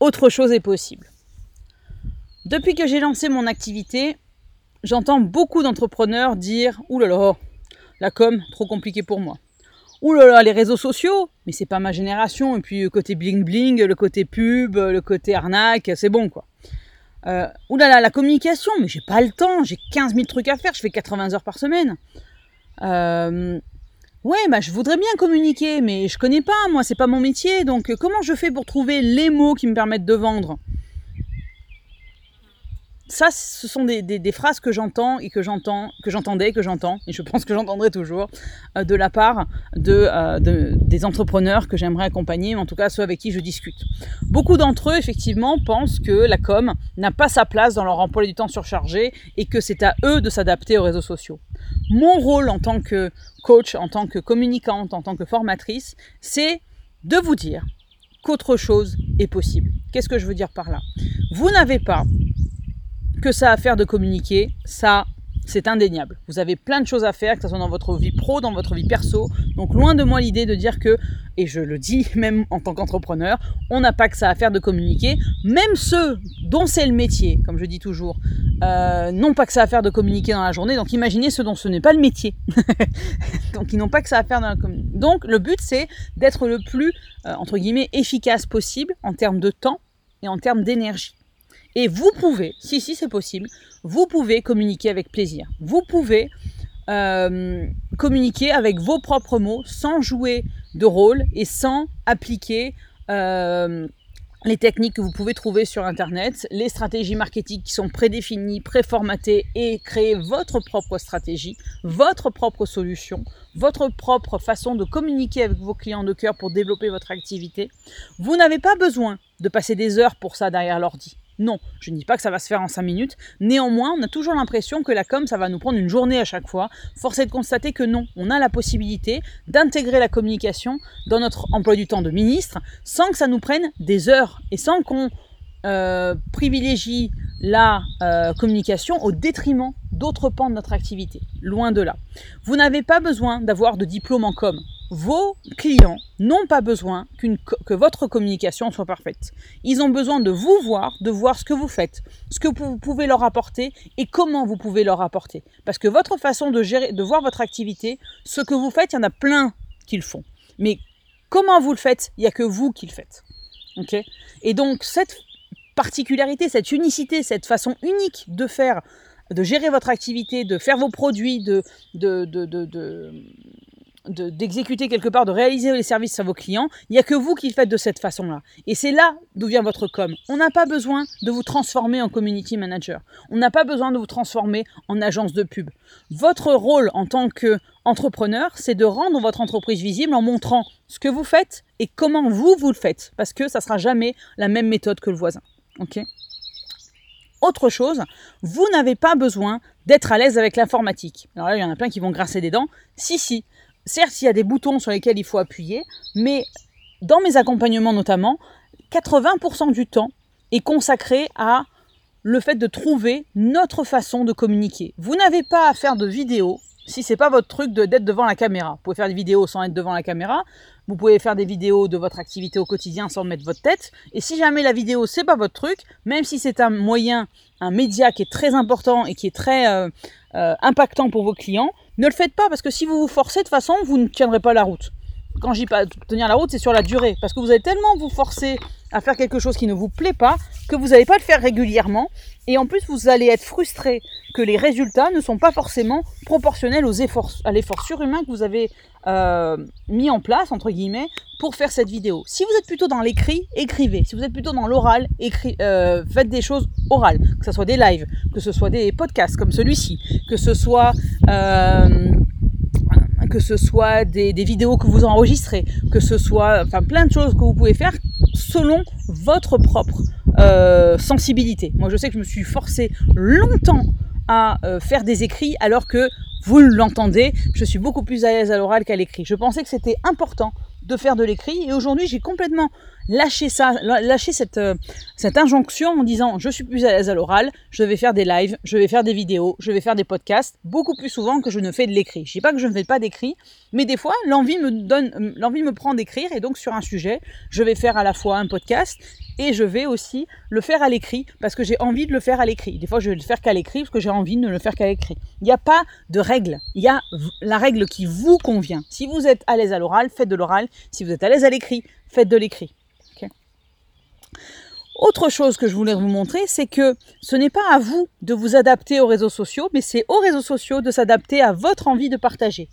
autre chose est possible. Depuis que j'ai lancé mon activité, j'entends beaucoup d'entrepreneurs dire Ouh là là, la com, trop compliqué pour moi. Ouh là là, les réseaux sociaux, mais c'est pas ma génération. Et puis le côté bling bling, le côté pub, le côté arnaque, c'est bon quoi. Euh, ouh là là, la communication, mais j'ai pas le temps, j'ai 15 000 trucs à faire, je fais 80 heures par semaine. Euh, Ouais, bah je voudrais bien communiquer, mais je connais pas, moi, c'est pas mon métier, donc euh, comment je fais pour trouver les mots qui me permettent de vendre? Ça, ce sont des, phrases que j'entends et que j'entends, que j'entendais, que j'entends, et je pense que j'entendrai toujours, euh, de la part euh, de, des entrepreneurs que j'aimerais accompagner, mais en tout cas ceux avec qui je discute. Beaucoup d'entre eux, effectivement, pensent que la com n'a pas sa place dans leur emploi du temps surchargé et que c'est à eux de s'adapter aux réseaux sociaux. Mon rôle en tant que coach, en tant que communicante, en tant que formatrice, c'est de vous dire qu'autre chose est possible. Qu'est-ce que je veux dire par là? Vous n'avez pas que ça à faire de communiquer, ça, c'est indéniable. Vous avez plein de choses à faire, que ce soit dans votre vie pro, dans votre vie perso. Donc loin de moi l'idée de dire que, et je le dis même en tant qu'entrepreneur, on n'a pas que ça à faire de communiquer. Même ceux dont c'est le métier, comme je dis toujours, euh, n'ont pas que ça à faire de communiquer dans la journée. Donc imaginez ceux dont ce n'est pas le métier. donc ils n'ont pas que ça à faire dans la communication. Donc le but c'est d'être le plus, euh, entre guillemets, efficace possible en termes de temps et en termes d'énergie. Et vous pouvez, si, si c'est possible, vous pouvez communiquer avec plaisir. Vous pouvez euh, communiquer avec vos propres mots sans jouer de rôle et sans appliquer euh, les techniques que vous pouvez trouver sur Internet, les stratégies marketing qui sont prédéfinies, préformatées et créer votre propre stratégie, votre propre solution, votre propre façon de communiquer avec vos clients de cœur pour développer votre activité. Vous n'avez pas besoin de passer des heures pour ça derrière l'ordi. Non, je ne dis pas que ça va se faire en 5 minutes. Néanmoins, on a toujours l'impression que la com, ça va nous prendre une journée à chaque fois. Force est de constater que non, on a la possibilité d'intégrer la communication dans notre emploi du temps de ministre sans que ça nous prenne des heures et sans qu'on euh, privilégie la euh, communication au détriment d'autres pans de notre activité. Loin de là. Vous n'avez pas besoin d'avoir de diplôme en com vos clients n'ont pas besoin que votre communication soit parfaite. Ils ont besoin de vous voir, de voir ce que vous faites, ce que vous pouvez leur apporter et comment vous pouvez leur apporter. Parce que votre façon de gérer, de voir votre activité, ce que vous faites, il y en a plein qui le font. Mais comment vous le faites, il n'y a que vous qui le faites. ok? Et donc cette particularité, cette unicité, cette façon unique de faire, de gérer votre activité, de faire vos produits, de d'exécuter quelque part, de réaliser les services à vos clients, il n'y a que vous qui le faites de cette façon-là. Et c'est là d'où vient votre com. On n'a pas besoin de vous transformer en community manager. On n'a pas besoin de vous transformer en agence de pub. Votre rôle en tant qu'entrepreneur, c'est de rendre votre entreprise visible en montrant ce que vous faites et comment vous, vous le faites. Parce que ça ne sera jamais la même méthode que le voisin. ok? Autre chose, vous n'avez pas besoin d'être à l'aise avec l'informatique. Alors là, il y en a plein qui vont grasser des dents. Si, si, certes, il y a des boutons sur lesquels il faut appuyer, mais dans mes accompagnements notamment, 80% du temps est consacré à le fait de trouver notre façon de communiquer. Vous n'avez pas à faire de vidéos si c'est pas votre truc d'être devant la caméra. Vous pouvez faire des vidéos sans être devant la caméra. Vous pouvez faire des vidéos de votre activité au quotidien sans mettre votre tête. Et si jamais la vidéo c'est pas votre truc, même si c'est un moyen, un média qui est très important et qui est très euh, euh, impactant pour vos clients, ne le faites pas parce que si vous vous forcez, de toute façon, vous ne tiendrez pas la route. Quand je dis pas tenir la route, c'est sur la durée. Parce que vous allez tellement vous forcer à faire quelque chose qui ne vous plaît pas, que vous n'allez pas le faire régulièrement, et en plus vous allez être frustré que les résultats ne sont pas forcément proportionnels aux efforts, à l'effort surhumain que vous avez euh, mis en place, entre guillemets, pour faire cette vidéo. Si vous êtes plutôt dans l'écrit, écrivez. Si vous êtes plutôt dans l'oral, euh, faites des choses orales, que ce soit des lives, que ce soit des podcasts comme celui-ci, que ce soit... Euh, que ce soit des, vidéos que vous enregistrez, que ce soit enfin plein de choses que vous pouvez faire selon votre propre sensibilité. Moi, je sais que je me suis forcée longtemps à faire des écrits alors que vous l'entendez, je suis beaucoup plus à l'aise à l'oral qu'à l'écrit. Je pensais que c'était important de faire de l'écrit et aujourd'hui j'ai complètement lâché ça, lâché cette, euh, cette injonction en disant je suis plus à l'aise à l'oral, je vais faire des lives, je vais faire des vidéos, je vais faire des podcasts beaucoup plus souvent que je ne fais de l'écrit. Je dis pas que je ne fais pas d'écrit, mais des fois l'envie me donne, l'envie me prend d'écrire et donc sur un sujet, je vais faire à la fois un podcast et je vais aussi le faire à l'écrit parce que j'ai envie de le faire à l'écrit. Des fois, je vais le faire qu'à l'écrit parce que j'ai envie de ne le faire qu'à l'écrit. Il n'y a pas de règle. Il y a la règle qui vous convient. Si vous êtes à l'aise à l'oral, faites de l'oral. Si vous êtes à l'aise à l'écrit, faites de l'écrit. Autre chose que je voulais vous montrer, c'est que ce n'est pas à vous de vous adapter aux réseaux sociaux, mais c'est aux réseaux sociaux de s'adapter à votre envie de partager.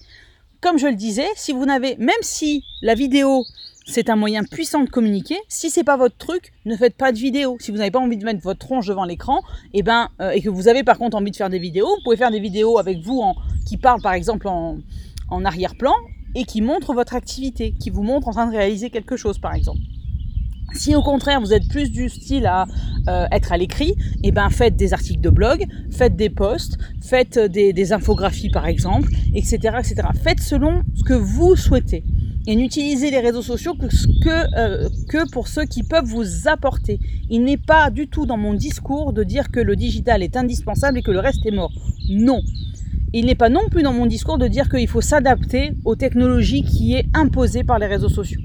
Comme je le disais, si vous n'avez, même si la vidéo c'est un moyen puissant de communiquer. Si c'est pas votre truc, ne faites pas de vidéo. Si vous n'avez pas envie de mettre votre tronche devant l'écran, et eh ben euh, et que vous avez par contre envie de faire des vidéos, vous pouvez faire des vidéos avec vous qui parlent par exemple en, arrière-plan et qui montrent votre activité, qui vous montrent en train de réaliser quelque chose par exemple. Si au contraire vous êtes plus du style à euh, être à l'écrit, eh ben faites des articles de blog, faites des posts, faites des, des infographies par exemple, etc., etc. Faites selon ce que vous souhaitez et n'utilisez les réseaux sociaux que, que, euh, que pour ceux qui peuvent vous apporter. Il n'est pas du tout dans mon discours de dire que le digital est indispensable et que le reste est mort. Non. Il n'est pas non plus dans mon discours de dire qu'il faut s'adapter aux technologies qui est imposée par les réseaux sociaux.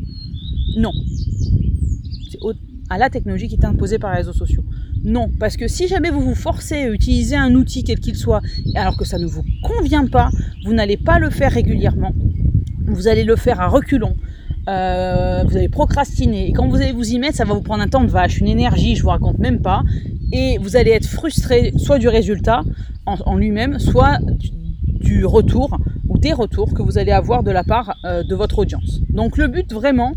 Non. À la technologie qui est imposée par les réseaux sociaux. Non, parce que si jamais vous vous forcez à utiliser un outil quel qu'il soit, alors que ça ne vous convient pas, vous n'allez pas le faire régulièrement vous allez le faire à reculons. Euh, vous allez procrastiner. Et quand vous allez vous y mettre, ça va vous prendre un temps de vache, une énergie, je vous raconte même pas. Et vous allez être frustré soit du résultat en, lui-même, soit du, retour ou des retours que vous allez avoir de la part euh, de votre audience. Donc le but vraiment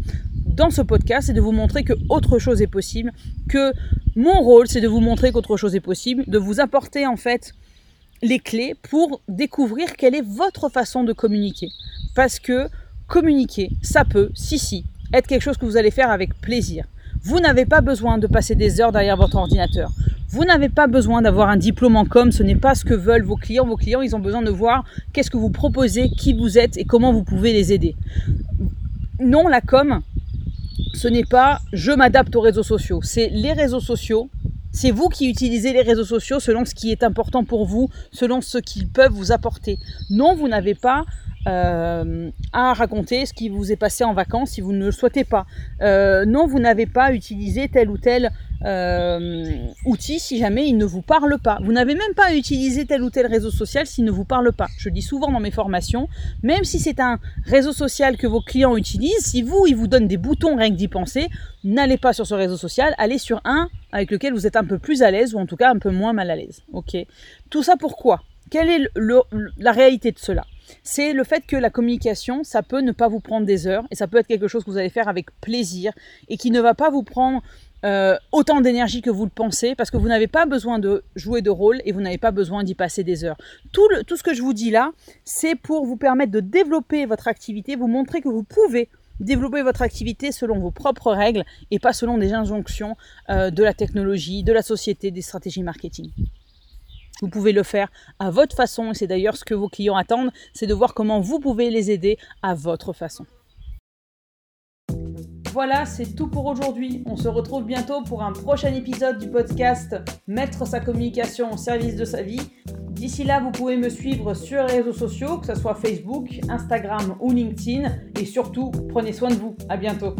dans ce podcast, c'est de vous montrer que autre chose est possible, que mon rôle, c'est de vous montrer qu'autre chose est possible, de vous apporter en fait les clés pour découvrir quelle est votre façon de communiquer. Parce que communiquer, ça peut, si, si, être quelque chose que vous allez faire avec plaisir. Vous n'avez pas besoin de passer des heures derrière votre ordinateur. Vous n'avez pas besoin d'avoir un diplôme en com, ce n'est pas ce que veulent vos clients. Vos clients, ils ont besoin de voir qu'est-ce que vous proposez, qui vous êtes et comment vous pouvez les aider. Non, la com, ce n'est pas je m'adapte aux réseaux sociaux, c'est les réseaux sociaux c'est vous qui utilisez les réseaux sociaux selon ce qui est important pour vous, selon ce qu'ils peuvent vous apporter. Non, vous n'avez pas euh, à raconter ce qui vous est passé en vacances si vous ne le souhaitez pas. Euh, non, vous n'avez pas utilisé tel ou tel euh, outil si jamais il ne vous parle pas. Vous n'avez même pas à utiliser tel ou tel réseau social s'il ne vous parle pas. Je dis souvent dans mes formations, même si c'est un réseau social que vos clients utilisent, si vous, ils vous donnent des boutons rien que d'y penser, n'allez pas sur ce réseau social, allez sur un avec lequel vous êtes un peu plus à l'aise ou en tout cas un peu moins mal à l'aise. Ok. Tout ça pourquoi? Quelle est la réalité de cela? C'est le fait que la communication, ça peut ne pas vous prendre des heures et ça peut être quelque chose que vous allez faire avec plaisir et qui ne va pas vous prendre euh, autant d'énergie que vous le pensez, parce que vous n'avez pas besoin de jouer de rôle et vous n'avez pas besoin d'y passer des heures. Tout, ce que je vous dis là, c'est pour vous permettre de développer votre activité, vous montrer que vous pouvez développer votre activité selon vos propres règles et pas selon des injonctions euh, de la technologie, de la société, des stratégies marketing. Vous pouvez le faire à votre façon et c'est d'ailleurs ce que vos clients attendent, c'est de voir comment vous pouvez les aider à votre façon. Voilà, c'est tout pour aujourd'hui. On se retrouve bientôt pour un prochain épisode du podcast Mettre sa communication au service de sa vie. D'ici là, vous pouvez me suivre sur les réseaux sociaux, que ce soit Facebook, Instagram ou LinkedIn. Et surtout, prenez soin de vous. À bientôt.